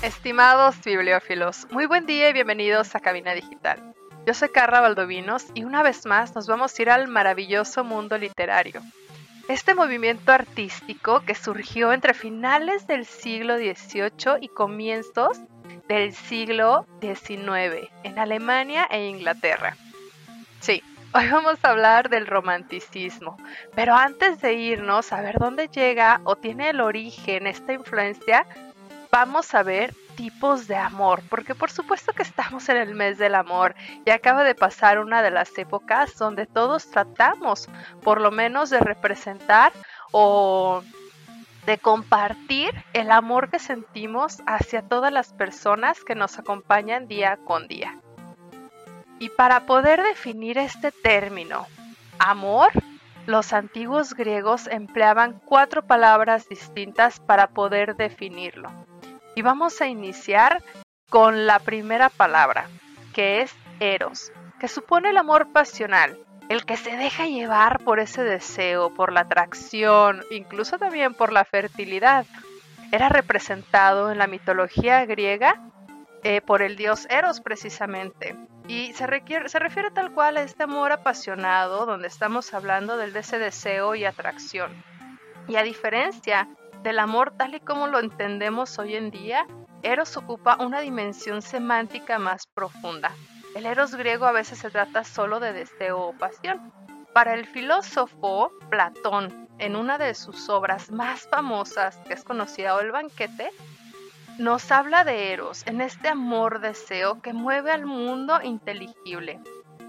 Estimados bibliófilos, muy buen día y bienvenidos a Cabina Digital. Yo soy Carla Valdovinos y una vez más nos vamos a ir al maravilloso mundo literario. Este movimiento artístico que surgió entre finales del siglo XVIII y comienzos del siglo XIX en Alemania e Inglaterra. Sí, hoy vamos a hablar del romanticismo, pero antes de irnos a ver dónde llega o tiene el origen esta influencia, vamos a ver tipos de amor, porque por supuesto que estamos en el mes del amor y acaba de pasar una de las épocas donde todos tratamos por lo menos de representar o de compartir el amor que sentimos hacia todas las personas que nos acompañan día con día. Y para poder definir este término, amor, los antiguos griegos empleaban cuatro palabras distintas para poder definirlo. Y vamos a iniciar con la primera palabra, que es eros, que supone el amor pasional, el que se deja llevar por ese deseo, por la atracción, incluso también por la fertilidad. Era representado en la mitología griega eh, por el dios Eros precisamente. Y se, se refiere tal cual a este amor apasionado, donde estamos hablando del de ese deseo y atracción. Y a diferencia del amor tal y como lo entendemos hoy en día, Eros ocupa una dimensión semántica más profunda. El Eros griego a veces se trata solo de deseo o pasión. Para el filósofo Platón, en una de sus obras más famosas, que es conocida o El banquete, nos habla de Eros, en este amor-deseo que mueve al mundo inteligible.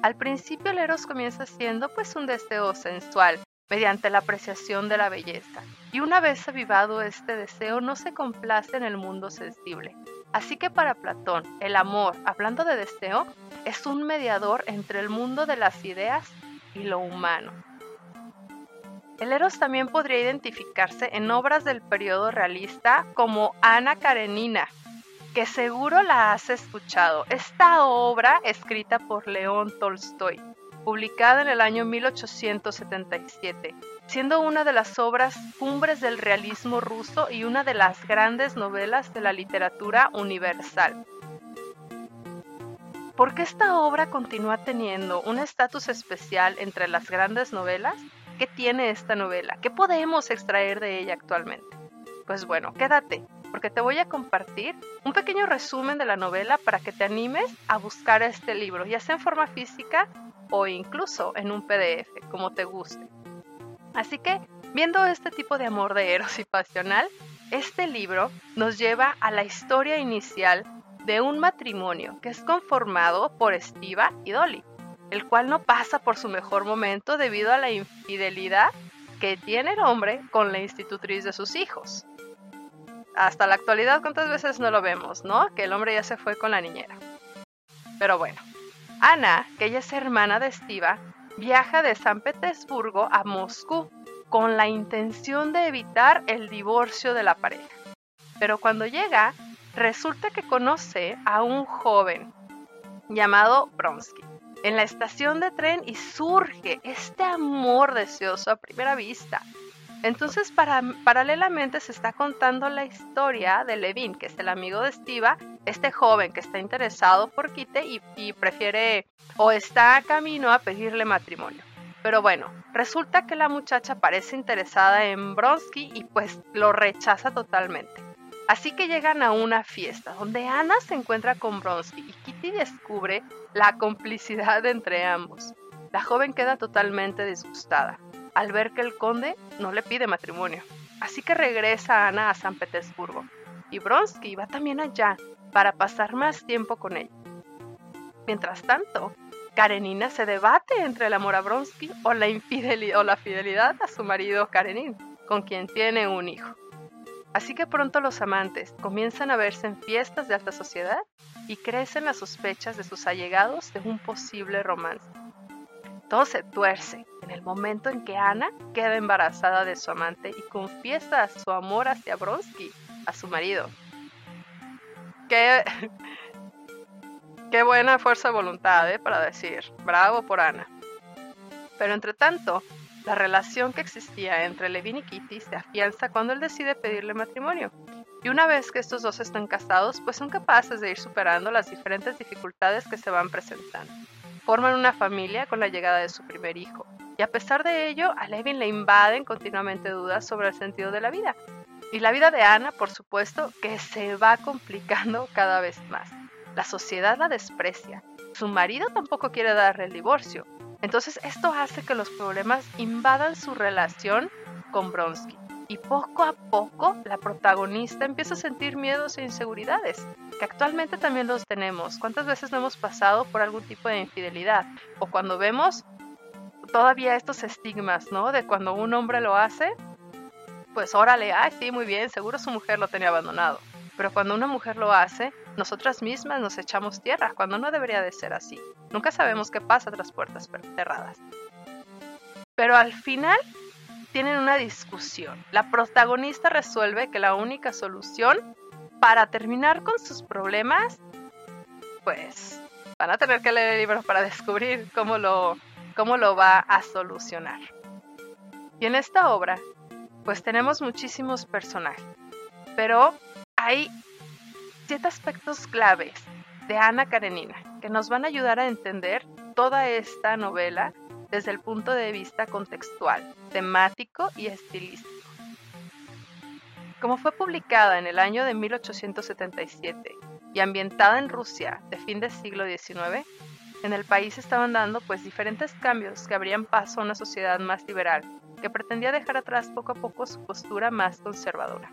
Al principio el Eros comienza siendo pues un deseo sensual, mediante la apreciación de la belleza, y una vez avivado este deseo no se complace en el mundo sensible. Así que para Platón, el amor, hablando de deseo, es un mediador entre el mundo de las ideas y lo humano. El Eros también podría identificarse en obras del periodo realista como Ana Karenina, que seguro la has escuchado. Esta obra, escrita por León Tolstoy, publicada en el año 1877, siendo una de las obras cumbres del realismo ruso y una de las grandes novelas de la literatura universal. ¿Por qué esta obra continúa teniendo un estatus especial entre las grandes novelas? ¿Qué tiene esta novela? ¿Qué podemos extraer de ella actualmente? Pues bueno, quédate, porque te voy a compartir un pequeño resumen de la novela para que te animes a buscar este libro, ya sea en forma física o incluso en un PDF, como te guste. Así que, viendo este tipo de amor de Eros y pasional, este libro nos lleva a la historia inicial de un matrimonio que es conformado por Estiva y Dolly, el cual no pasa por su mejor momento debido a la infidelidad que tiene el hombre con la institutriz de sus hijos. Hasta la actualidad, ¿cuántas veces no lo vemos, no? Que el hombre ya se fue con la niñera. Pero bueno, Ana, que ella es hermana de Estiva, viaja de San Petersburgo a Moscú con la intención de evitar el divorcio de la pareja. Pero cuando llega, resulta que conoce a un joven llamado Bronsky en la estación de tren y surge este amor deseoso a primera vista. Entonces, paralelamente se está contando la historia de Levin, que es el amigo de Estiva, este joven que está interesado por Kite y, prefiere o está a camino a pedirle matrimonio. Pero bueno, resulta que la muchacha parece interesada en Bronsky y pues lo rechaza totalmente. Así que llegan a una fiesta donde Ana se encuentra con Bronsky y Kitty descubre la complicidad entre ambos. La joven queda totalmente disgustada al ver que el conde no le pide matrimonio. Así que regresa Ana a San Petersburgo y Bronsky va también allá para pasar más tiempo con ella. Mientras tanto, Karenina se debate entre el amor a Bronsky o la, infidelidad, o la fidelidad a su marido Karenin, con quien tiene un hijo. Así que pronto los amantes comienzan a verse en fiestas de alta sociedad y crecen las sospechas de sus allegados de un posible romance. Todo se tuerce en el momento en que Ana queda embarazada de su amante y confiesa su amor hacia Bronsky, a su marido. qué, qué buena fuerza de voluntad ¿eh? para decir, bravo por Ana. Pero entre tanto, la relación que existía entre Levin y Kitty se afianza cuando él decide pedirle matrimonio. Y una vez que estos dos están casados, pues son capaces de ir superando las diferentes dificultades que se van presentando. Forman una familia con la llegada de su primer hijo. Y a pesar de ello, a Levin le invaden continuamente dudas sobre el sentido de la vida. Y la vida de Ana, por supuesto, que se va complicando cada vez más. La sociedad la desprecia. Su marido tampoco quiere darle el divorcio. Entonces esto hace que los problemas invadan su relación con Bronsky. Y poco a poco la protagonista empieza a sentir miedos e inseguridades, que actualmente también los tenemos. ¿Cuántas veces no hemos pasado por algún tipo de infidelidad? O cuando vemos todavía estos estigmas, ¿no? De cuando un hombre lo hace, pues órale, ay, sí, muy bien, seguro su mujer lo tenía abandonado. Pero cuando una mujer lo hace, nosotras mismas nos echamos tierra, cuando no debería de ser así. Nunca sabemos qué pasa tras puertas cerradas. Pero al final tienen una discusión. La protagonista resuelve que la única solución para terminar con sus problemas, pues van a tener que leer el libro para descubrir cómo lo, cómo lo va a solucionar. Y en esta obra, pues tenemos muchísimos personajes, pero hay siete aspectos claves de Ana Karenina que nos van a ayudar a entender toda esta novela desde el punto de vista contextual, temático y estilístico. Como fue publicada en el año de 1877 y ambientada en Rusia de fin del siglo XIX, en el país estaban dando pues diferentes cambios que abrían paso a una sociedad más liberal, que pretendía dejar atrás poco a poco su postura más conservadora.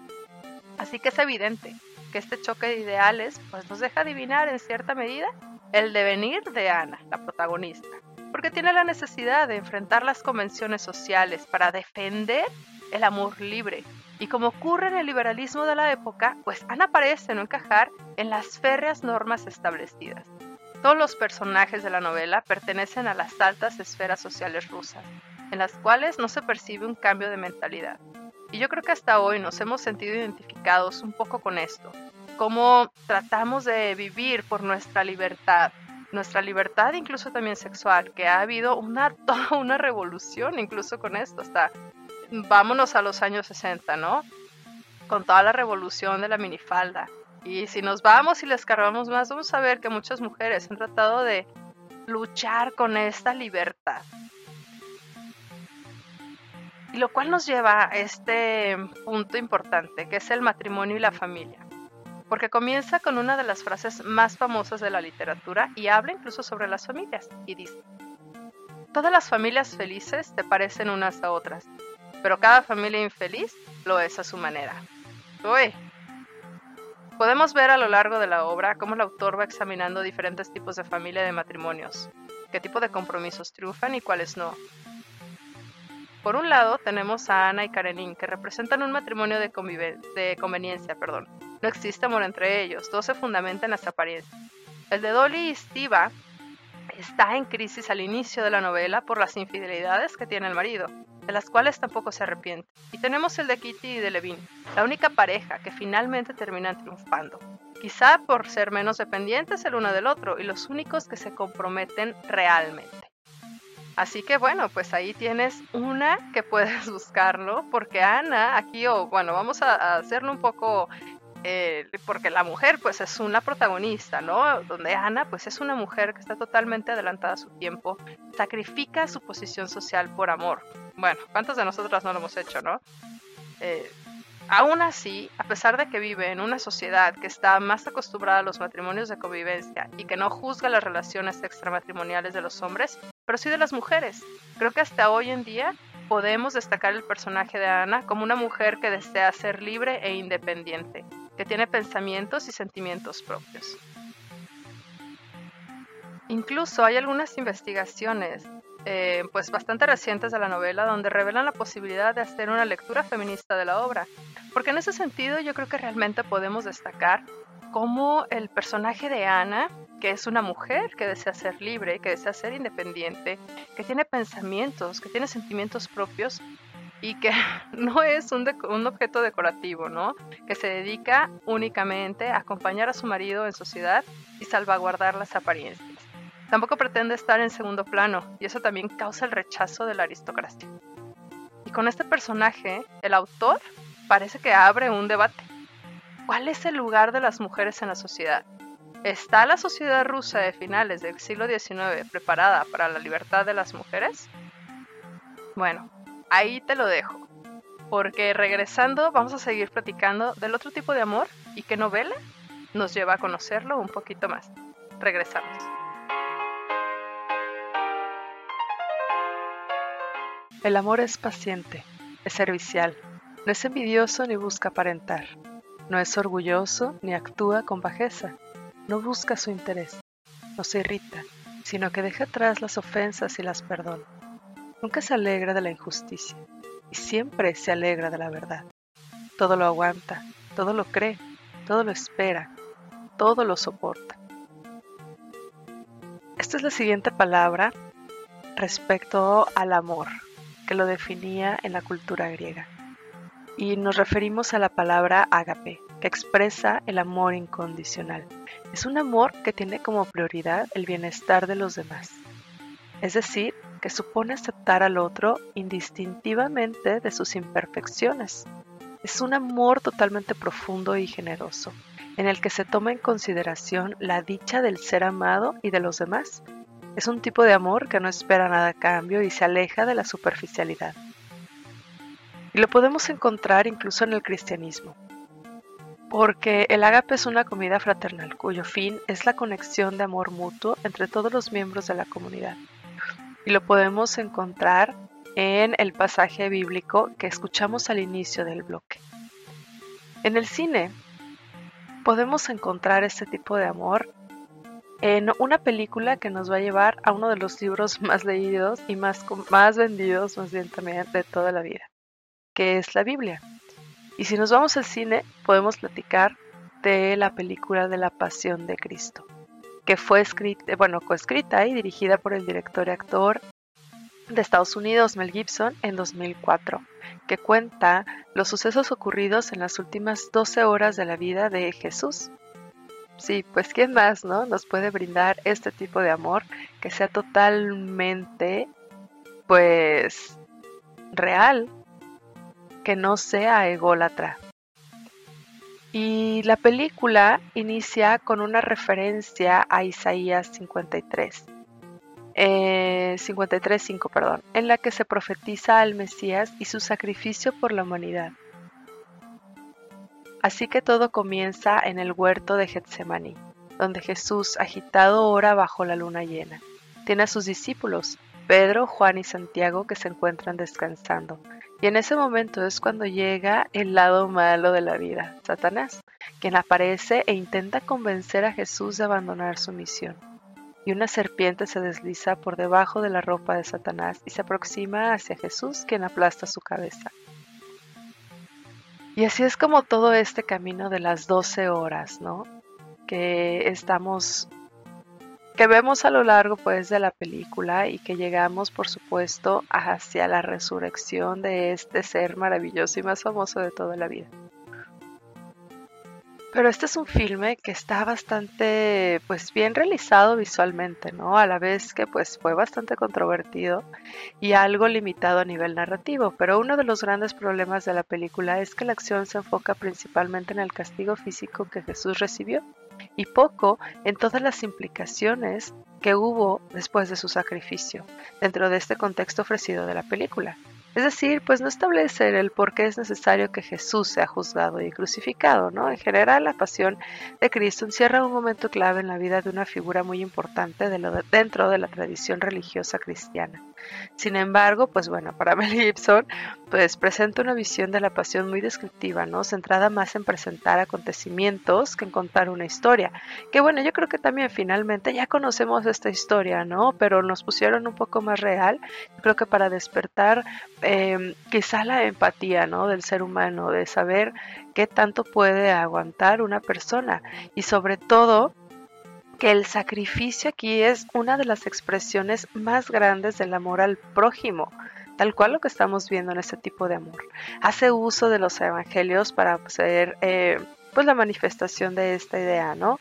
Así que es evidente que este choque de ideales pues nos deja adivinar en cierta medida el devenir de Ana, la protagonista, porque tiene la necesidad de enfrentar las convenciones sociales para defender el amor libre. Y como ocurre en el liberalismo de la época, pues Ana parece no encajar en las férreas normas establecidas. Todos los personajes de la novela pertenecen a las altas esferas sociales rusas, en las cuales no se percibe un cambio de mentalidad. Y yo creo que hasta hoy nos hemos sentido identificados un poco con esto, cómo tratamos de vivir por nuestra libertad, nuestra libertad incluso también sexual, que ha habido una, toda una revolución incluso con esto, hasta vámonos a los años 60, ¿no? Con toda la revolución de la minifalda. Y si nos vamos y les cargamos más, vamos a ver que muchas mujeres han tratado de luchar con esta libertad. Y lo cual nos lleva a este punto importante, que es el matrimonio y la familia. Porque comienza con una de las frases más famosas de la literatura y habla incluso sobre las familias. Y dice, todas las familias felices te parecen unas a otras, pero cada familia infeliz lo es a su manera. Uy. Podemos ver a lo largo de la obra cómo el autor va examinando diferentes tipos de familia y de matrimonios, qué tipo de compromisos triunfan y cuáles no, por un lado, tenemos a Ana y Karenin, que representan un matrimonio de, conveniencia. Perdón. No existe amor entre ellos, todo se fundamenta en las apariencias. El de Dolly y Stiva está en crisis al inicio de la novela por las infidelidades que tiene el marido, de las cuales tampoco se arrepiente. Y tenemos el de Kitty y de Levin, la única pareja que finalmente terminan triunfando. Quizá por ser menos dependientes el uno del otro y los únicos que se comprometen realmente. Así que bueno, pues ahí tienes una que puedes buscarlo, porque Ana aquí, o bueno, vamos a, hacerlo un poco, eh, porque la mujer pues es una protagonista, ¿no? Donde Ana pues es una mujer que está totalmente adelantada a su tiempo, sacrifica su posición social por amor. Bueno, ¿cuántas de nosotras no lo hemos hecho, no? Eh, Aún así, a pesar de que vive en una sociedad que está más acostumbrada a los matrimonios de convivencia y que no juzga las relaciones extramatrimoniales de los hombres, pero sí de las mujeres, creo que hasta hoy en día podemos destacar el personaje de Ana como una mujer que desea ser libre e independiente, que tiene pensamientos y sentimientos propios. Incluso hay algunas investigaciones eh, pues bastante recientes de la novela donde revelan la posibilidad de hacer una lectura feminista de la obra. Porque en ese sentido yo creo que realmente podemos destacar cómo el personaje de Ana, que es una mujer que desea ser libre, que desea ser independiente, que tiene pensamientos, que tiene sentimientos propios, y que no es un, un, objeto decorativo, ¿no? Que se dedica únicamente a acompañar a su marido en sociedad y salvaguardar las apariencias. Tampoco pretende estar en segundo plano y eso también causa el rechazo de la aristocracia. Y con este personaje, el autor parece que abre un debate. ¿Cuál es el lugar de las mujeres en la sociedad? ¿Está la sociedad rusa de finales del siglo XIX preparada para la libertad de las mujeres? Bueno, ahí te lo dejo, porque regresando vamos a seguir platicando del otro tipo de amor y qué novela nos lleva a conocerlo un poquito más. Regresamos. El amor es paciente, es servicial, no es envidioso ni busca aparentar, no es orgulloso ni actúa con bajeza no busca su interés, no se irrita, sino que deja atrás las ofensas y las perdona. Nunca se alegra de la injusticia y siempre se alegra de la verdad. Todo lo aguanta, todo lo cree, todo lo espera, todo lo soporta. Esta es la siguiente palabra respecto al amor, que lo definía en la cultura griega. Y nos referimos a la palabra ágape, que expresa el amor incondicional. Es un amor que tiene como prioridad el bienestar de los demás. Es decir, que supone aceptar al otro indistintivamente de sus imperfecciones. Es un amor totalmente profundo y generoso, en el que se toma en consideración la dicha del ser amado y de los demás. Es un tipo de amor que no espera nada a cambio y se aleja de la superficialidad. Y lo podemos encontrar incluso en el cristianismo porque el ágape es una comida fraternal cuyo fin es la conexión de amor mutuo entre todos los miembros de la comunidad. Y lo podemos encontrar en el pasaje bíblico que escuchamos al inicio del bloque. En el cine podemos encontrar este tipo de amor en una película que nos va a llevar a uno de los libros más leídos y más, más vendidos, más bien también, de toda la vida, que es la Biblia. Y si nos vamos al cine, podemos platicar de la película de la Pasión de Cristo, que fue escrita, bueno, coescrita y dirigida por el director y actor de Estados Unidos, Mel Gibson, en 2004, que cuenta los sucesos ocurridos en las últimas 12 horas de la vida de Jesús. Sí, pues quién más, ¿no? Nos puede brindar este tipo de amor que sea totalmente, pues, real, que no sea ególatra. Y la película inicia con una referencia a Isaías 53. 53.5, eh, perdón, en la que se profetiza al Mesías y su sacrificio por la humanidad. Así que todo comienza en el huerto de Getsemaní, donde Jesús, agitado, ora bajo la luna llena. Tiene a sus discípulos, Pedro, Juan y Santiago, que se encuentran descansando, y en ese momento es cuando llega el lado malo de la vida, Satanás, quien aparece e intenta convencer a Jesús de abandonar su misión. Y una serpiente se desliza por debajo de la ropa de Satanás y se aproxima hacia Jesús, quien aplasta su cabeza. Y así es como todo este camino de las 12 horas, ¿no? Que estamos que vemos a lo largo pues de la película y que llegamos por supuesto hacia la resurrección de este ser maravilloso y más famoso de toda la vida. Pero este es un filme que está bastante pues bien realizado visualmente, ¿no? A la vez que pues fue bastante controvertido y algo limitado a nivel narrativo, pero uno de los grandes problemas de la película es que la acción se enfoca principalmente en el castigo físico que Jesús recibió y poco en todas las implicaciones que hubo después de su sacrificio dentro de este contexto ofrecido de la película. Es decir, pues no establece el por qué es necesario que Jesús sea juzgado y crucificado, ¿no? En general, la pasión de Cristo encierra un momento clave en la vida de una figura muy importante dentro de la tradición religiosa cristiana. Sin embargo, pues bueno, para Mel Gibson, pues presenta una visión de la pasión muy descriptiva, ¿no? Centrada más en presentar acontecimientos que en contar una historia. Que bueno, yo creo que también finalmente ya conocemos esta historia, ¿no? Pero nos pusieron un poco más real. Creo que para despertar eh, quizá la empatía ¿no? del ser humano, de saber qué tanto puede aguantar una persona y sobre todo que el sacrificio aquí es una de las expresiones más grandes del amor al prójimo. tal cual lo que estamos viendo en este tipo de amor. Hace uso de los evangelios para ser eh, pues la manifestación de esta idea, ¿no?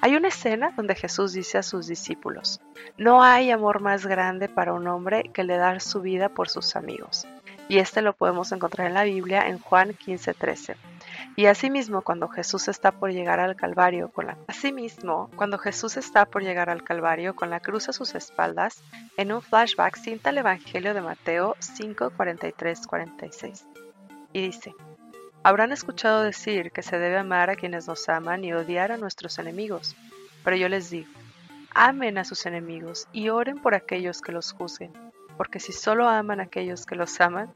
Hay una escena donde Jesús dice a sus discípulos, no hay amor más grande para un hombre que le dar su vida por sus amigos. Y este lo podemos encontrar en la Biblia en Juan 15:13. Y asimismo, cuando Jesús está por llegar al Calvario con la cruz a sus espaldas, en un flashback cinta el Evangelio de Mateo 5:43, 46. Y dice: Habrán escuchado decir que se debe amar a quienes nos aman y odiar a nuestros enemigos. Pero yo les digo, amen a sus enemigos y oren por aquellos que los juzguen, porque si solo aman a aquellos que los aman,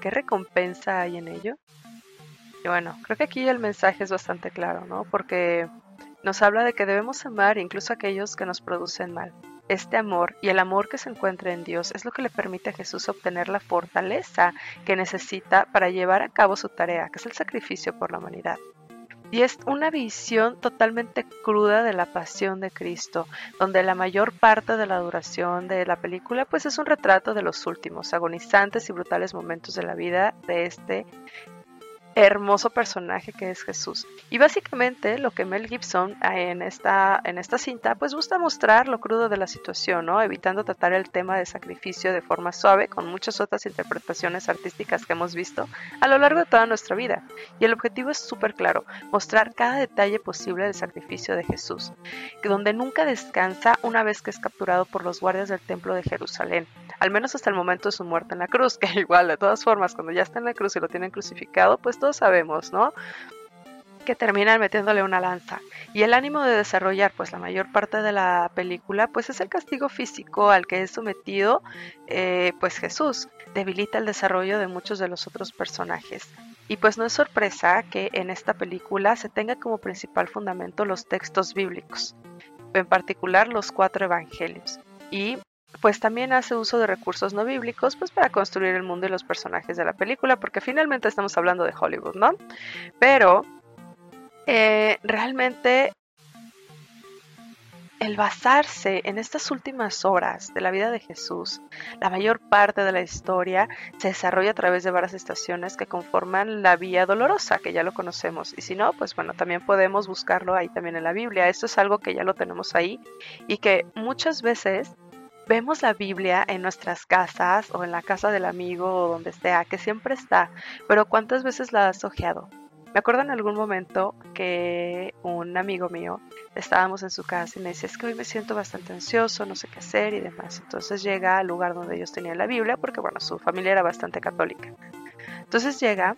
¿qué recompensa hay en ello? Y bueno, creo que aquí el mensaje es bastante claro, ¿no? Porque nos habla de que debemos amar incluso a aquellos que nos producen mal. Este amor y el amor que se encuentra en Dios es lo que le permite a Jesús obtener la fortaleza que necesita para llevar a cabo su tarea, que es el sacrificio por la humanidad. Y es una visión totalmente cruda de la pasión de Cristo, donde la mayor parte de la duración de la película pues es un retrato de los últimos, agonizantes y brutales momentos de la vida de este hermoso personaje que es Jesús. Y básicamente lo que Mel Gibson ah, en esta, en esta cinta pues gusta mostrar lo crudo de la situación, ¿no? evitando tratar el tema de sacrificio de forma suave con muchas otras interpretaciones artísticas que hemos visto a lo largo de toda nuestra vida. Y el objetivo es súper claro, mostrar cada detalle posible del sacrificio de Jesús, donde nunca descansa una vez que es capturado por los guardias del templo de Jerusalén al menos hasta el momento de su muerte en la cruz, que igual de todas formas cuando ya está en la cruz y lo tienen crucificado, pues todos sabemos, ¿no? que terminan metiéndole una lanza. Y el ánimo de desarrollar pues la mayor parte de la película pues es el castigo físico al que es sometido eh, pues Jesús. Debilita el desarrollo de muchos de los otros personajes. Y pues no es sorpresa que en esta película se tenga como principal fundamento los textos bíblicos, en particular los cuatro evangelios. Y pues también hace uso de recursos no bíblicos pues para construir el mundo y los personajes de la película, porque finalmente estamos hablando de Hollywood, ¿no? Pero eh, realmente el basarse en estas últimas horas de la vida de Jesús, la mayor parte de la historia se desarrolla a través de varias estaciones que conforman la vía dolorosa, que ya lo conocemos. Y si no, pues bueno, también podemos buscarlo ahí también en la Biblia. Esto es algo que ya lo tenemos ahí y que muchas veces vemos la Biblia en nuestras casas o en la casa del amigo o donde sea, que siempre está, pero ¿cuántas veces la has ojeado? Me acuerdo en algún momento que un amigo mío estábamos en su casa y me decía, es que hoy me siento bastante ansioso, no sé qué hacer y demás. Entonces llega al lugar donde ellos tenían la Biblia, porque bueno, su familia era bastante católica. Entonces llega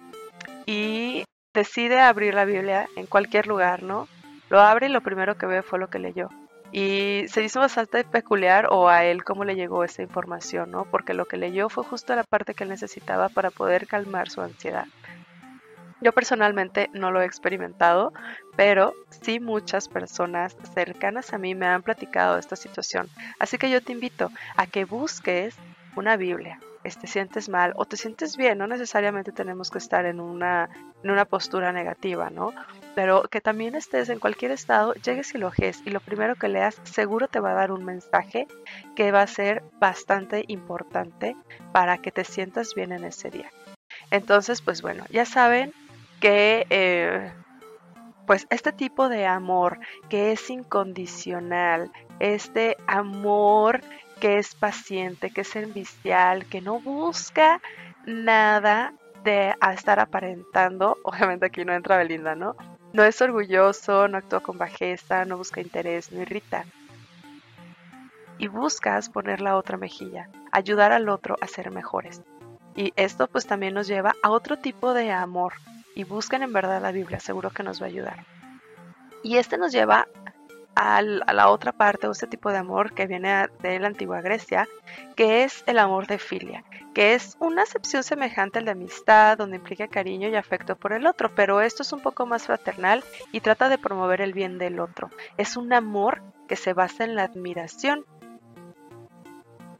y decide abrir la Biblia en cualquier lugar, ¿no? Lo abre y lo primero que ve fue lo que leyó. Y se hizo bastante peculiar o a él cómo le llegó esa información, ¿no? Porque lo que leyó fue justo la parte que él necesitaba para poder calmar su ansiedad. Yo personalmente no lo he experimentado, pero sí muchas personas cercanas a mí me han platicado esta situación. Así que yo te invito a que busques una Biblia, te sientes mal o te sientes bien, no necesariamente tenemos que estar en una, en una postura negativa, ¿no? Pero que también estés en cualquier estado, llegues y lo ojes y lo primero que leas seguro te va a dar un mensaje que va a ser bastante importante para que te sientas bien en ese día. Entonces, pues bueno, ya saben que... Eh, pues este tipo de amor que es incondicional, este amor que es paciente, que es servicial, que no busca nada de estar aparentando. Obviamente aquí no entra Belinda, ¿no? No es orgulloso, no actúa con bajeza, no busca interés, no irrita. Y buscas poner la otra mejilla, ayudar al otro a ser mejores. Y esto pues también nos lleva a otro tipo de amor. Y busquen en verdad la Biblia, seguro que nos va a ayudar. Y este nos lleva a la otra parte este tipo de amor que viene de la antigua Grecia, que es el amor de filia, que es una acepción semejante al de amistad, donde implica cariño y afecto por el otro, pero esto es un poco más fraternal y trata de promover el bien del otro. Es un amor que se basa en la admiración.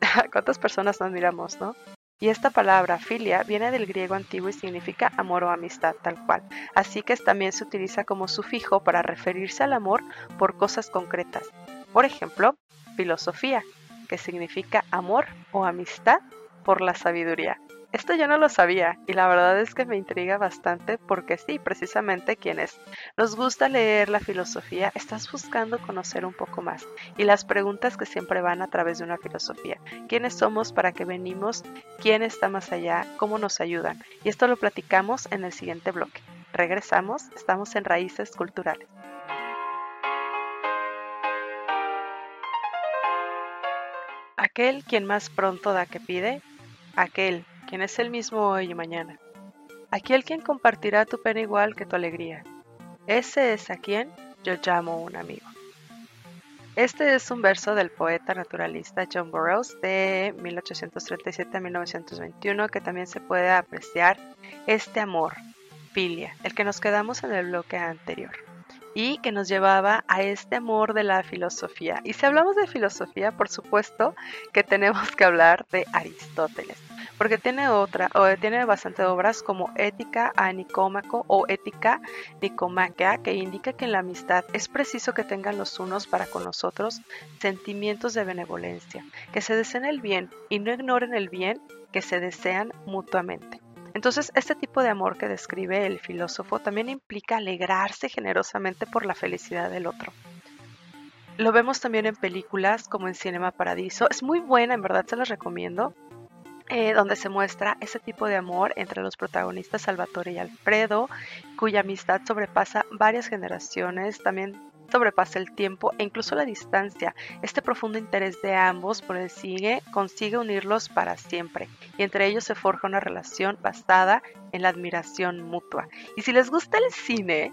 ¿Cuántas personas nos admiramos, no? Y esta palabra filia viene del griego antiguo y significa amor o amistad tal cual, así que también se utiliza como sufijo para referirse al amor por cosas concretas. Por ejemplo, filosofía, que significa amor o amistad por la sabiduría. Esto yo no lo sabía y la verdad es que me intriga bastante porque sí, precisamente quienes nos gusta leer la filosofía, estás buscando conocer un poco más y las preguntas que siempre van a través de una filosofía. ¿Quiénes somos? ¿Para qué venimos? ¿Quién está más allá? ¿Cómo nos ayudan? Y esto lo platicamos en el siguiente bloque. Regresamos, estamos en Raíces Culturales. Aquel quien más pronto da que pide, aquel quien es el mismo hoy y mañana. Aquel quien compartirá tu pena igual que tu alegría. Ese es a quien yo llamo un amigo. Este es un verso del poeta naturalista John Burroughs de 1837 a 1921 que también se puede apreciar este amor, filia, el que nos quedamos en el bloque anterior y que nos llevaba a este amor de la filosofía. Y si hablamos de filosofía, por supuesto que tenemos que hablar de Aristóteles porque tiene otra, o tiene bastante obras como Ética a Nicómaco o Ética Nicomaquea, que indica que en la amistad es preciso que tengan los unos para con los otros sentimientos de benevolencia, que se deseen el bien y no ignoren el bien que se desean mutuamente. Entonces, este tipo de amor que describe el filósofo también implica alegrarse generosamente por la felicidad del otro. Lo vemos también en películas como en Cinema Paradiso. Es muy buena, en verdad se las recomiendo. Eh, donde se muestra ese tipo de amor entre los protagonistas Salvatore y Alfredo, cuya amistad sobrepasa varias generaciones, también sobrepasa el tiempo e incluso la distancia. Este profundo interés de ambos por el sigue consigue unirlos para siempre y entre ellos se forja una relación basada en la admiración mutua. Y si les gusta el cine,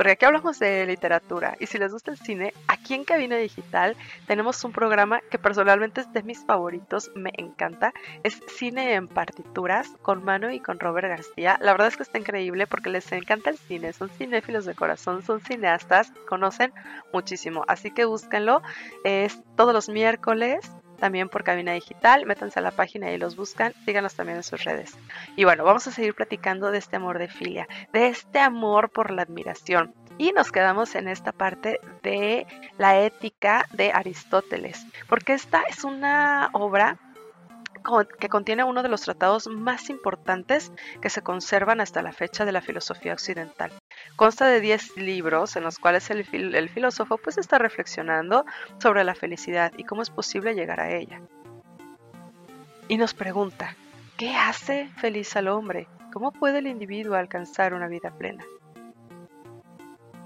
porque aquí hablamos de literatura y si les gusta el cine, aquí en Cabina Digital tenemos un programa que personalmente es de mis favoritos, me encanta, es Cine en Partituras con Manu y con Robert García. La verdad es que está increíble porque les encanta el cine, son cinéfilos de corazón, son cineastas, conocen muchísimo, así que búsquenlo, es todos los miércoles también por Cabina Digital. Métanse a la página y los buscan. Síganos también en sus redes. Y bueno, vamos a seguir platicando de este amor de filia, de este amor por la admiración. Y nos quedamos en esta parte de la ética de Aristóteles, porque esta es una obra que contiene uno de los tratados más importantes que se conservan hasta la fecha de la filosofía occidental. Consta de 10 libros en los cuales el, filósofo pues está reflexionando sobre la felicidad y cómo es posible llegar a ella. Y nos pregunta, ¿qué hace feliz al hombre? ¿Cómo puede el individuo alcanzar una vida plena?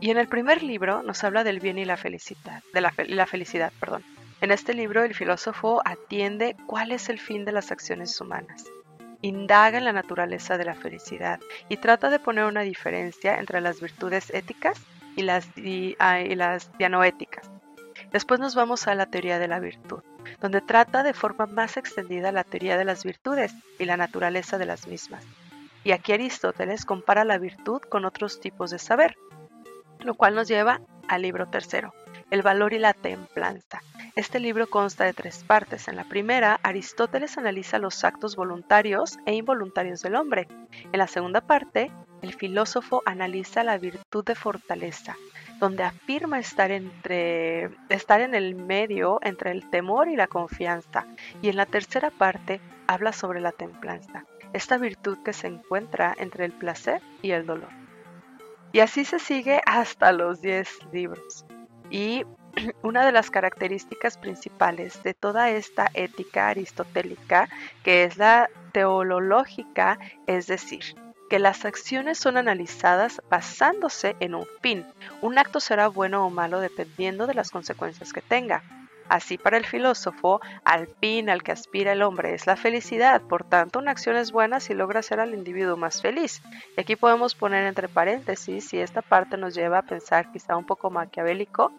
Y en el primer libro nos habla del bien y la felicidad, de la felicidad, perdón. En este libro el filósofo atiende cuál es el fin de las acciones humanas, indaga en la naturaleza de la felicidad y trata de poner una diferencia entre las virtudes éticas y las, y, ah, las dianoéticas. Después nos vamos a la teoría de la virtud, donde trata de forma más extendida la teoría de las virtudes y la naturaleza de las mismas. Y aquí Aristóteles compara la virtud con otros tipos de saber, lo cual nos lleva al libro tercero, el valor y la templanza, este libro consta de tres partes. En la primera, Aristóteles analiza los actos voluntarios e involuntarios del hombre. En la segunda parte, el filósofo analiza la virtud de fortaleza, donde afirma estar, entre, estar en el medio entre el temor y la confianza. Y en la tercera parte, habla sobre la templanza, esta virtud que se encuentra entre el placer y el dolor. Y así se sigue hasta los 10 libros. Y una de las características principales de toda esta ética aristotélica, que es la teológica, es decir, que las acciones son analizadas basándose en un fin. Un acto será bueno o malo dependiendo de las consecuencias que tenga. Así para el filósofo, al fin al que aspira el hombre es la felicidad, por tanto una acción es buena si logra hacer al individuo más feliz. Y aquí podemos poner entre paréntesis si esta parte nos lleva a pensar quizá un poco maquiavélico,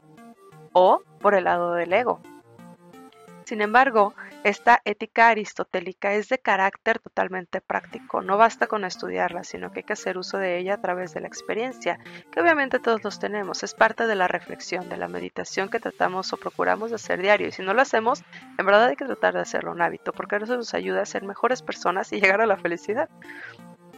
o por el lado del ego. Sin embargo, esta ética aristotélica es de carácter totalmente práctico. No basta con estudiarla, sino que hay que hacer uso de ella a través de la experiencia, que obviamente todos los tenemos. Es parte de la reflexión, de la meditación que tratamos o procuramos de hacer diario. Y si no lo hacemos, en verdad hay que tratar de hacerlo un hábito, porque eso nos ayuda a ser mejores personas y llegar a la felicidad.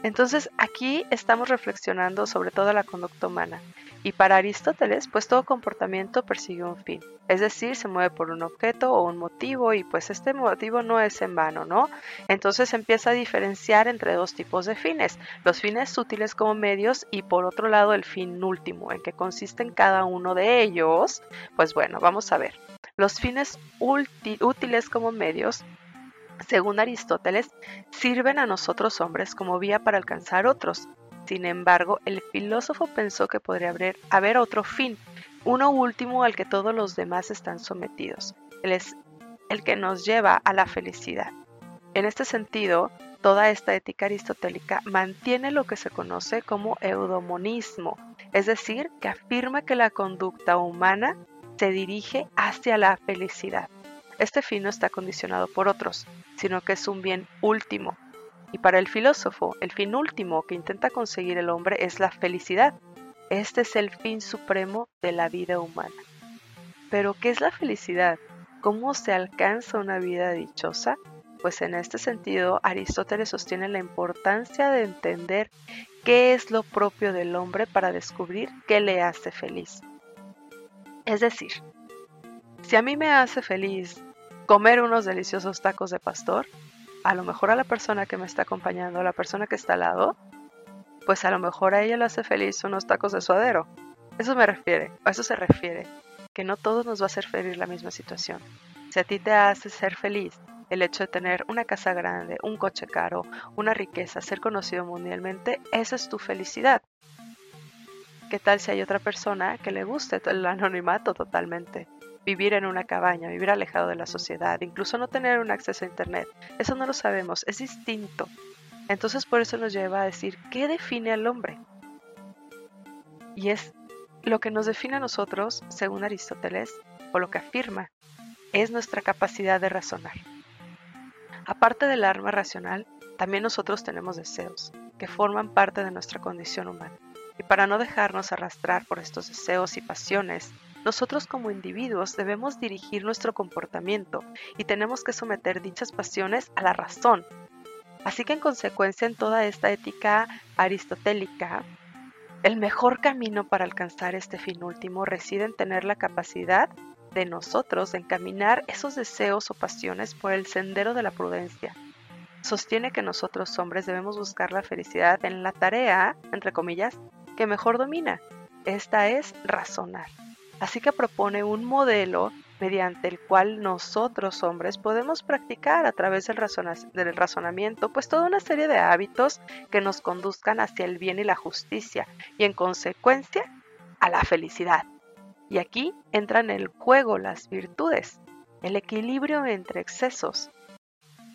Entonces aquí estamos reflexionando sobre toda la conducta humana. Y para Aristóteles, pues todo comportamiento persigue un fin, es decir, se mueve por un objeto o un motivo y pues este motivo no es en vano, ¿no? Entonces empieza a diferenciar entre dos tipos de fines, los fines útiles como medios y por otro lado el fin último, en que consiste cada uno de ellos. Pues bueno, vamos a ver. Los fines útiles como medios según Aristóteles, sirven a nosotros hombres como vía para alcanzar otros. Sin embargo, el filósofo pensó que podría haber, otro fin, uno último al que todos los demás están sometidos. Es el que nos lleva a la felicidad. En este sentido, toda esta ética aristotélica mantiene lo que se conoce como eudomonismo, es decir, que afirma que la conducta humana se dirige hacia la felicidad. Este fin no está condicionado por otros, sino que es un bien último. Y para el filósofo, el fin último que intenta conseguir el hombre es la felicidad. Este es el fin supremo de la vida humana. Pero, ¿qué es la felicidad? ¿Cómo se alcanza una vida dichosa? Pues en este sentido, Aristóteles sostiene la importancia de entender qué es lo propio del hombre para descubrir qué le hace feliz. Es decir, si a mí me hace feliz comer unos deliciosos tacos de pastor, a lo mejor a la persona que me está acompañando, a la persona que está al lado, pues a lo mejor a ella le hace feliz unos tacos de suadero. Eso me refiere, a eso se refiere, que no todos nos va a hacer feliz la misma situación. Si a ti te hace ser feliz el hecho de tener una casa grande, un coche caro, una riqueza, ser conocido mundialmente, esa es tu felicidad. ¿Qué tal si hay otra persona que le guste el anonimato totalmente? Vivir en una cabaña, vivir alejado de la sociedad, incluso no tener un acceso a Internet. Eso no lo sabemos, es distinto. Entonces por eso nos lleva a decir, ¿qué define al hombre? Y es lo que nos define a nosotros, según Aristóteles, o lo que afirma, es nuestra capacidad de razonar. Aparte del arma racional, también nosotros tenemos deseos, que forman parte de nuestra condición humana. Y para no dejarnos arrastrar por estos deseos y pasiones, nosotros como individuos debemos dirigir nuestro comportamiento y tenemos que someter dichas pasiones a la razón. Así que en consecuencia en toda esta ética aristotélica, el mejor camino para alcanzar este fin último reside en tener la capacidad de nosotros de encaminar esos deseos o pasiones por el sendero de la prudencia. Sostiene que nosotros hombres debemos buscar la felicidad en la tarea, entre comillas, que mejor domina. Esta es razonar. Así que propone un modelo mediante el cual nosotros hombres podemos practicar a través del, razonamiento pues toda una serie de hábitos que nos conduzcan hacia el bien y la justicia y en consecuencia a la felicidad. Y aquí entran en el juego las virtudes, el equilibrio entre excesos.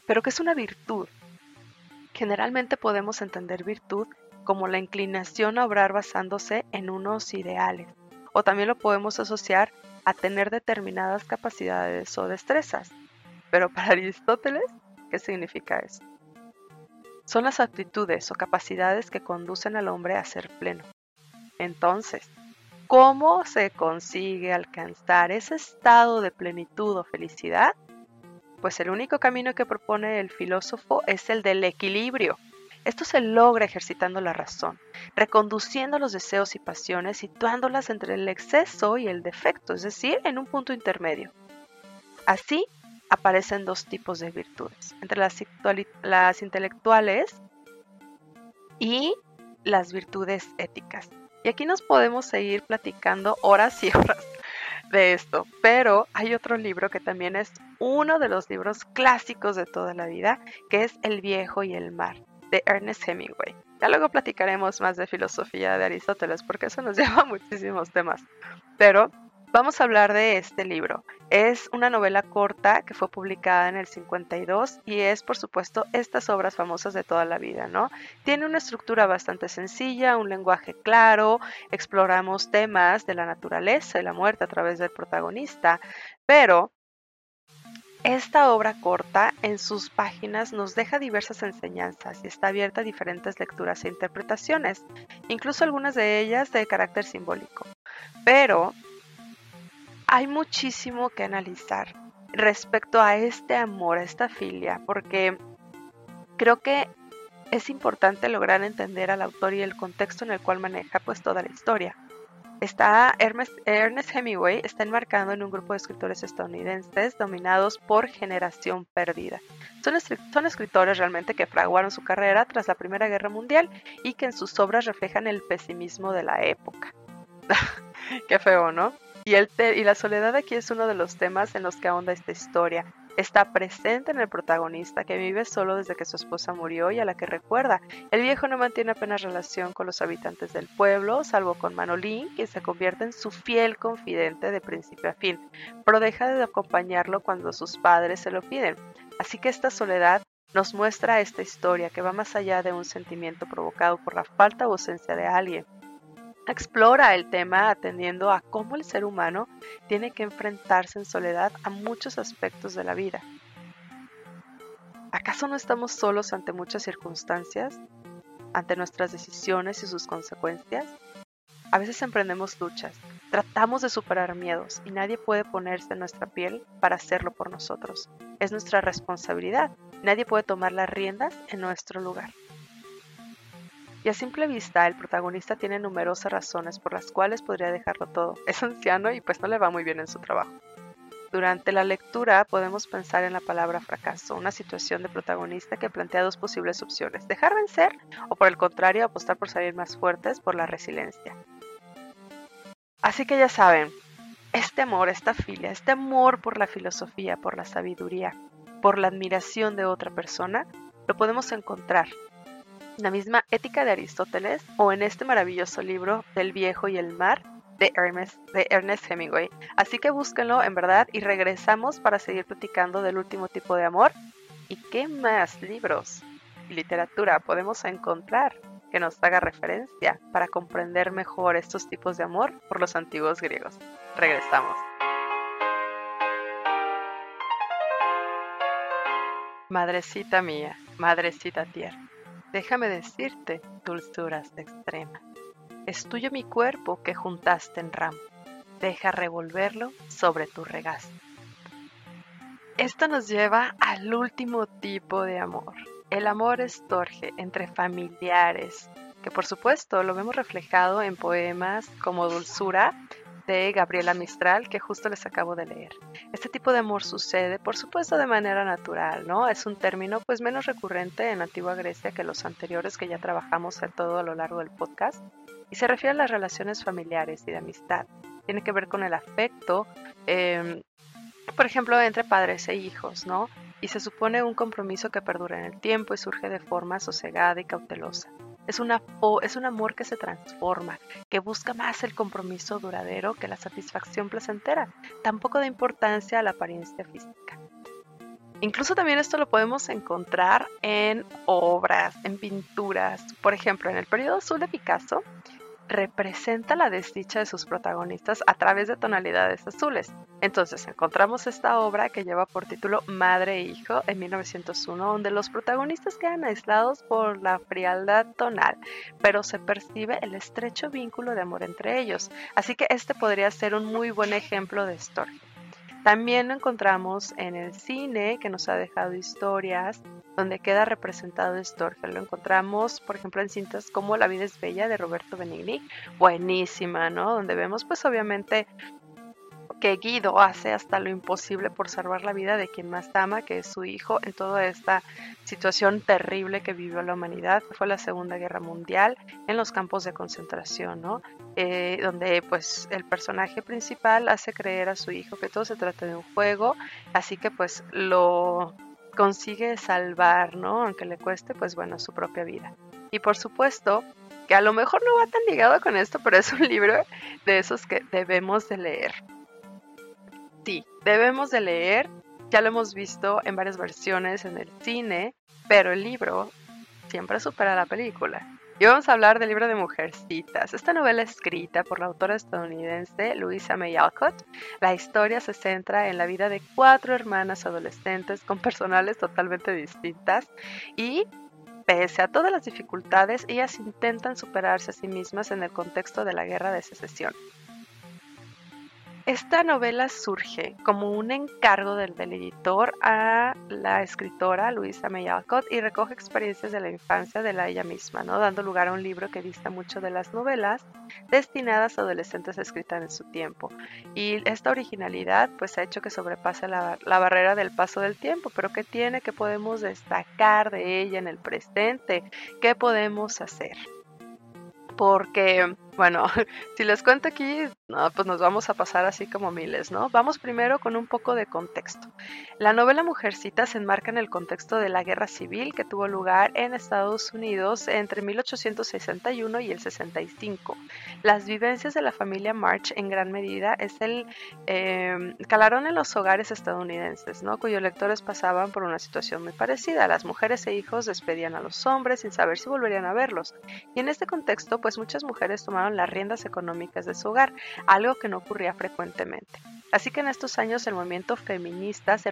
Pero ¿qué es una virtud? Generalmente podemos entender virtud como la inclinación a obrar basándose en unos ideales o también lo podemos asociar a tener determinadas capacidades o destrezas. Pero para Aristóteles, ¿qué significa eso? Son las actitudes o capacidades que conducen al hombre a ser pleno. Entonces, ¿cómo se consigue alcanzar ese estado de plenitud o felicidad? Pues el único camino que propone el filósofo es el del equilibrio, esto se logra ejercitando la razón, reconduciendo los deseos y pasiones, situándolas entre el exceso y el defecto, es decir, en un punto intermedio. Así aparecen dos tipos de virtudes, entre las, intelectuales y las virtudes éticas. Y aquí nos podemos seguir platicando horas y horas de esto, pero hay otro libro que también es uno de los libros clásicos de toda la vida, que es El viejo y el mar de Ernest Hemingway. Ya luego platicaremos más de filosofía de Aristóteles porque eso nos lleva a muchísimos temas. Pero vamos a hablar de este libro. Es una novela corta que fue publicada en el 52 y es por supuesto estas obras famosas de toda la vida, ¿no? Tiene una estructura bastante sencilla, un lenguaje claro, exploramos temas de la naturaleza y la muerte a través del protagonista, pero esta obra corta en sus páginas nos deja diversas enseñanzas y está abierta a diferentes lecturas e interpretaciones, incluso algunas de ellas de carácter simbólico. Pero hay muchísimo que analizar respecto a este amor, a esta filia, porque creo que es importante lograr entender al autor y el contexto en el cual maneja pues toda la historia. Está Ernest, Hemingway está enmarcado en un grupo de escritores estadounidenses dominados por generación perdida. Son, escritores realmente que fraguaron su carrera tras la Primera Guerra Mundial y que en sus obras reflejan el pesimismo de la época. Qué feo, ¿no? Y, y la soledad aquí es uno de los temas en los que ahonda esta historia está presente en el protagonista que vive solo desde que su esposa murió y a la que recuerda. El viejo no mantiene apenas relación con los habitantes del pueblo, salvo con Manolín, quien se convierte en su fiel confidente de principio a fin, pero deja de acompañarlo cuando sus padres se lo piden. Así que esta soledad nos muestra esta historia que va más allá de un sentimiento provocado por la falta o ausencia de alguien explora el tema atendiendo a cómo el ser humano tiene que enfrentarse en soledad a muchos aspectos de la vida. ¿Acaso no estamos solos ante muchas circunstancias, ante nuestras decisiones y sus consecuencias? A veces emprendemos luchas, tratamos de superar miedos y nadie puede ponerse en nuestra piel para hacerlo por nosotros. Es nuestra responsabilidad. Nadie puede tomar las riendas en nuestro lugar. Y a simple vista, el protagonista tiene numerosas razones por las cuales podría dejarlo todo. Es anciano y pues no le va muy bien en su trabajo. Durante la lectura podemos pensar en la palabra fracaso, una situación de protagonista que plantea dos posibles opciones, dejar vencer o por el contrario apostar por salir más fuertes por la resiliencia. Así que ya saben, este amor, esta filia, este amor por la filosofía, por la sabiduría, por la admiración de otra persona, lo podemos encontrar la misma ética de Aristóteles o en este maravilloso libro del viejo y el mar de Ernest, de Ernest Hemingway. Así que búsquenlo en verdad y regresamos para seguir platicando del último tipo de amor. ¿Y qué más libros y literatura podemos encontrar que nos haga referencia para comprender mejor estos tipos de amor por los antiguos griegos? Regresamos. Madrecita mía, madrecita tierra Déjame decirte, dulzuras de extrema, es tuyo mi cuerpo que juntaste en ramo, deja revolverlo sobre tu regazo. Esto nos lleva al último tipo de amor, el amor estorge entre familiares, que por supuesto lo vemos reflejado en poemas como Dulzura de Gabriela Mistral que justo les acabo de leer. Este tipo de amor sucede, por supuesto, de manera natural, ¿no? Es un término pues menos recurrente en antigua Grecia que los anteriores que ya trabajamos en todo a lo largo del podcast y se refiere a las relaciones familiares y de amistad. Tiene que ver con el afecto, em, por ejemplo, entre padres e hijos, ¿no? Y se supone un compromiso que perdura en el tiempo y surge de forma sosegada y cautelosa. Es, una, es un amor que se transforma, que busca más el compromiso duradero que la satisfacción placentera. Tampoco da importancia a la apariencia física. Incluso también esto lo podemos encontrar en obras, en pinturas. Por ejemplo, en el periodo azul de Picasso, representa la desdicha de sus protagonistas a través de tonalidades azules. Entonces encontramos esta obra que lleva por título Madre e Hijo en 1901, donde los protagonistas quedan aislados por la frialdad tonal, pero se percibe el estrecho vínculo de amor entre ellos. Así que este podría ser un muy buen ejemplo de story. También lo encontramos en el cine, que nos ha dejado historias donde queda representado Storge. Lo encontramos, por ejemplo, en cintas como La vida es bella de Roberto Benigni, buenísima, ¿no? Donde vemos, pues, obviamente que Guido hace hasta lo imposible por salvar la vida de quien más ama, que es su hijo, en toda esta situación terrible que vivió la humanidad, fue la Segunda Guerra Mundial, en los campos de concentración, ¿no? Eh, donde pues el personaje principal hace creer a su hijo que todo se trata de un juego, así que pues lo consigue salvar, ¿no? Aunque le cueste, pues bueno, su propia vida. Y por supuesto, que a lo mejor no va tan ligado con esto, pero es un libro de esos que debemos de leer. Sí, debemos de leer, ya lo hemos visto en varias versiones en el cine, pero el libro siempre supera la película. Y vamos a hablar del libro de Mujercitas, esta novela escrita por la autora estadounidense Louisa May Alcott. La historia se centra en la vida de cuatro hermanas adolescentes con personales totalmente distintas y pese a todas las dificultades, ellas intentan superarse a sí mismas en el contexto de la guerra de secesión. Esta novela surge como un encargo del, editor a la escritora Luisa May Alcott y recoge experiencias de la infancia de la ella misma, ¿no? dando lugar a un libro que dista mucho de las novelas destinadas a adolescentes escritas en su tiempo. Y esta originalidad pues ha hecho que sobrepase la, la barrera del paso del tiempo, pero ¿qué tiene? que podemos destacar de ella en el presente? ¿Qué podemos hacer? Porque bueno, si les cuento aquí, pues nos vamos a pasar así como miles, ¿no? Vamos primero con un poco de contexto. La novela Mujercita se enmarca en el contexto de la guerra civil que tuvo lugar en Estados Unidos entre 1861 y el 65. Las vivencias de la familia March en gran medida es el eh, calaron en los hogares estadounidenses, ¿no? Cuyos lectores pasaban por una situación muy parecida. Las mujeres e hijos despedían a los hombres sin saber si volverían a verlos. Y en este contexto, pues muchas mujeres tomaron las riendas económicas de su hogar, algo que no ocurría frecuentemente. Así que en estos años el movimiento feminista se,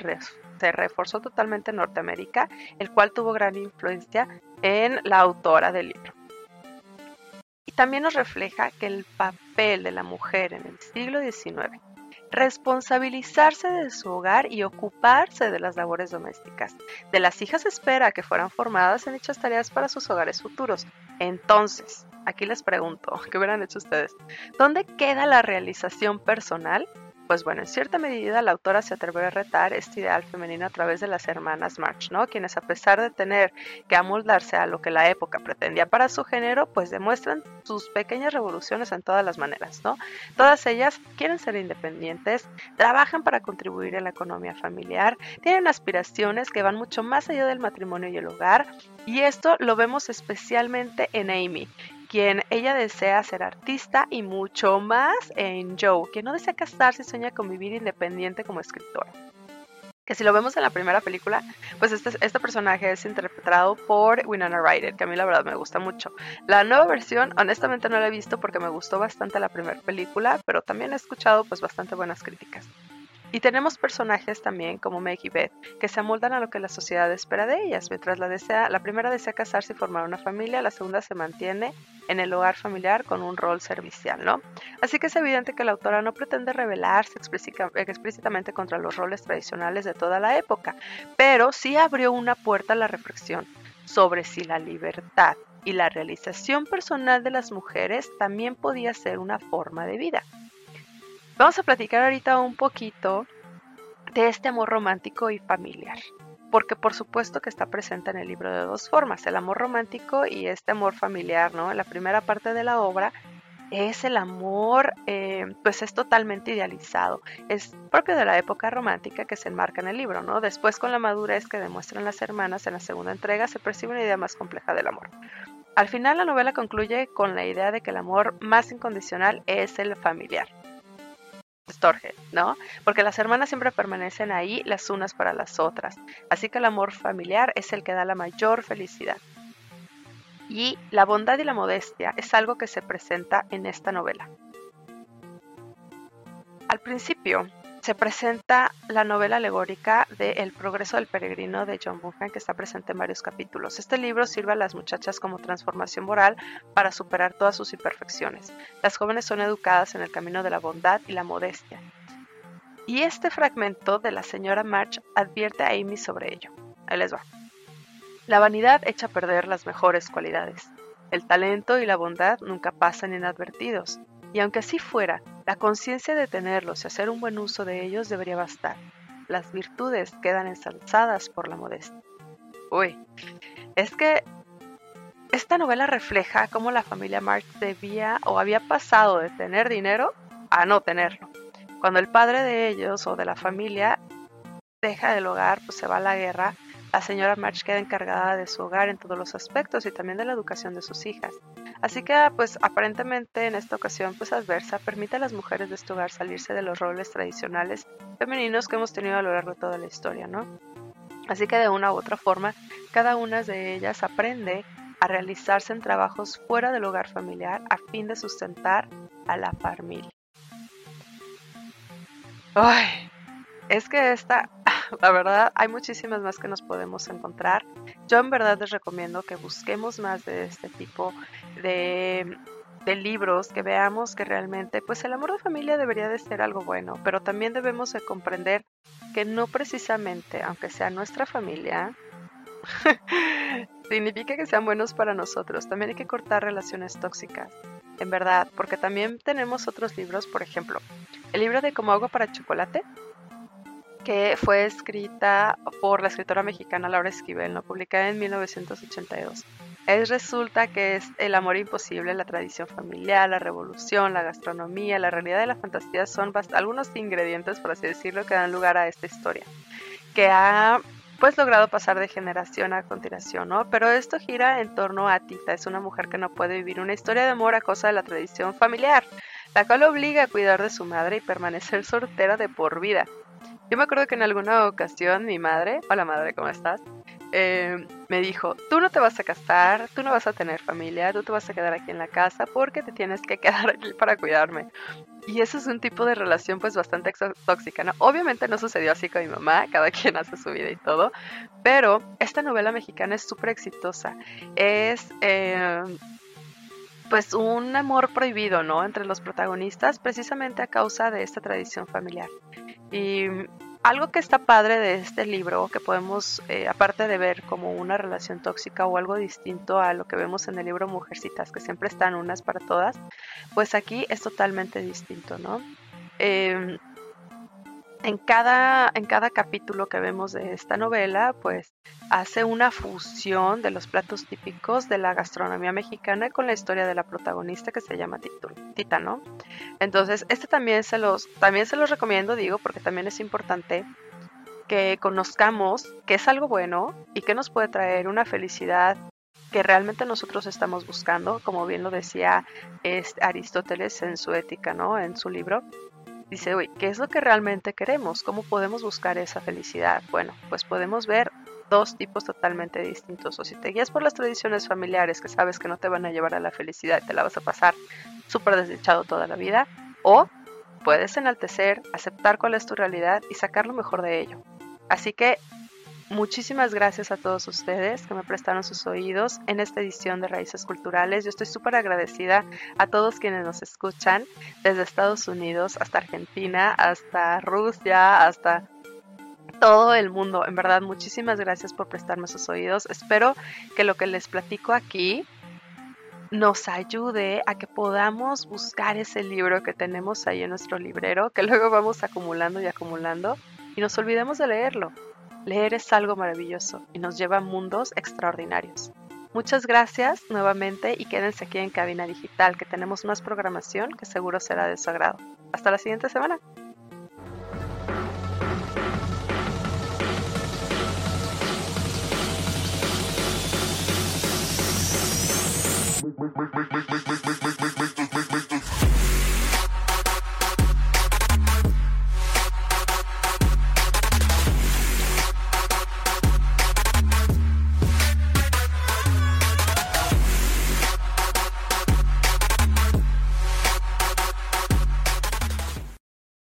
se reforzó totalmente en Norteamérica, el cual tuvo gran influencia en la autora del libro. Y también nos refleja que el papel de la mujer en el siglo XIX responsabilizarse de su hogar y ocuparse de las labores domésticas. De las hijas espera que fueran formadas en dichas tareas para sus hogares futuros. Entonces, aquí les pregunto, ¿qué hubieran hecho ustedes? ¿Dónde queda la realización personal pues bueno, en cierta medida la autora se atrevió a retar este ideal femenino a través de las hermanas March, ¿no? Quienes a pesar de tener que amoldarse a lo que la época pretendía para su género, pues demuestran sus pequeñas revoluciones en todas las maneras, ¿no? Todas ellas quieren ser independientes, trabajan para contribuir a la economía familiar, tienen aspiraciones que van mucho más allá del matrimonio y el hogar, y esto lo vemos especialmente en Amy, quien ella desea ser artista y mucho más en Joe, quien no desea casarse y sueña con vivir independiente como escritora. Que si lo vemos en la primera película, pues este, este personaje es interpretado por Winona Ryder, que a mí la verdad me gusta mucho. La nueva versión, honestamente no la he visto porque me gustó bastante la primera película, pero también he escuchado pues bastante buenas críticas. Y tenemos personajes también como Meg y Beth que se amoldan a lo que la sociedad espera de ellas. Mientras la, desea, la primera desea casarse y formar una familia, la segunda se mantiene en el hogar familiar con un rol servicial, ¿no? Así que es evidente que la autora no pretende rebelarse explícitamente contra los roles tradicionales de toda la época, pero sí abrió una puerta a la reflexión sobre si la libertad y la realización personal de las mujeres también podía ser una forma de vida. Vamos a platicar ahorita un poquito de este amor romántico y familiar, porque por supuesto que está presente en el libro de dos formas, el amor romántico y este amor familiar, ¿no? La primera parte de la obra es el amor, eh, pues es totalmente idealizado, es propio de la época romántica que se enmarca en el libro, ¿no? Después con la madurez que demuestran las hermanas en la segunda entrega se percibe una idea más compleja del amor. Al final la novela concluye con la idea de que el amor más incondicional es el familiar. Storge, ¿no? Porque las hermanas siempre permanecen ahí las unas para las otras. Así que el amor familiar es el que da la mayor felicidad. Y la bondad y la modestia es algo que se presenta en esta novela. Al principio, se presenta la novela alegórica de El progreso del peregrino de John Bunyan que está presente en varios capítulos. Este libro sirve a las muchachas como transformación moral para superar todas sus imperfecciones. Las jóvenes son educadas en el camino de la bondad y la modestia. Y este fragmento de la señora March advierte a Amy sobre ello. Ahí les va. La vanidad echa a perder las mejores cualidades. El talento y la bondad nunca pasan inadvertidos. Y aunque así fuera, la conciencia de tenerlos y hacer un buen uso de ellos debería bastar. Las virtudes quedan ensalzadas por la modestia. Uy, es que esta novela refleja cómo la familia Marx debía o había pasado de tener dinero a no tenerlo. Cuando el padre de ellos o de la familia deja del hogar, pues se va a la guerra, la señora March queda encargada de su hogar en todos los aspectos y también de la educación de sus hijas. Así que, pues aparentemente en esta ocasión, pues adversa, permite a las mujeres de este hogar salirse de los roles tradicionales femeninos que hemos tenido a lo largo de toda la historia, ¿no? Así que de una u otra forma, cada una de ellas aprende a realizarse en trabajos fuera del hogar familiar a fin de sustentar a la familia. Ay, es que esta, la verdad, hay muchísimas más que nos podemos encontrar. Yo en verdad les recomiendo que busquemos más de este tipo de libros que veamos que realmente pues el amor de familia debería de ser algo bueno, pero también debemos de comprender que no precisamente, aunque sea nuestra familia, significa que sean buenos para nosotros. También hay que cortar relaciones tóxicas, en verdad, porque también tenemos otros libros, por ejemplo, el libro de Como agua para chocolate, que fue escrita por la escritora mexicana Laura Esquivel, ¿no? publicada en 1982. Es resulta que es el amor imposible, la tradición familiar, la revolución, la gastronomía, la realidad y la fantasía son algunos ingredientes, por así decirlo, que dan lugar a esta historia, que ha pues logrado pasar de generación a continuación, ¿no? Pero esto gira en torno a Tita, es una mujer que no puede vivir una historia de amor a causa de la tradición familiar, la cual obliga a cuidar de su madre y permanecer soltera de por vida. Yo me acuerdo que en alguna ocasión mi madre, hola madre, ¿cómo estás? Eh, me dijo, tú no te vas a casar, tú no vas a tener familia, tú te vas a quedar aquí en la casa porque te tienes que quedar aquí para cuidarme. Y eso es un tipo de relación pues bastante tóxica, ¿no? Obviamente no sucedió así con mi mamá, cada quien hace su vida y todo, pero esta novela mexicana es súper exitosa. Es... Eh, pues un amor prohibido, ¿no? Entre los protagonistas, precisamente a causa de esta tradición familiar. Y algo que está padre de este libro, que podemos, eh, aparte de ver como una relación tóxica o algo distinto a lo que vemos en el libro Mujercitas, que siempre están unas para todas, pues aquí es totalmente distinto, ¿no? Em, en cada, en cada capítulo que vemos de esta novela, pues hace una fusión de los platos típicos de la gastronomía mexicana con la historia de la protagonista que se llama Tita, ¿no? Entonces, este también se los, también se los recomiendo, digo, porque también es importante que conozcamos que es algo bueno y que nos puede traer una felicidad que realmente nosotros estamos buscando, como bien lo decía este Aristóteles en su ética, ¿no? En su libro dice, uy, ¿qué es lo que realmente queremos? ¿Cómo podemos buscar esa felicidad? Bueno, pues podemos ver dos tipos totalmente distintos. O si te guías por las tradiciones familiares que sabes que no te van a llevar a la felicidad y te la vas a pasar súper desdichado toda la vida, o puedes enaltecer, aceptar cuál es tu realidad y sacar lo mejor de ello. Así que Muchísimas gracias a todos ustedes que me prestaron sus oídos en esta edición de Raíces Culturales. Yo estoy súper agradecida a todos quienes nos escuchan, desde Estados Unidos hasta Argentina, hasta Rusia, hasta todo el mundo. En verdad, muchísimas gracias por prestarme sus oídos. Espero que lo que les platico aquí nos ayude a que podamos buscar ese libro que tenemos ahí en nuestro librero, que luego vamos acumulando y acumulando y nos olvidemos de leerlo. Leer es algo maravilloso y nos lleva a mundos extraordinarios. Muchas gracias nuevamente y quédense aquí en Cabina Digital, que tenemos más programación que seguro será de su agrado. Hasta la siguiente semana.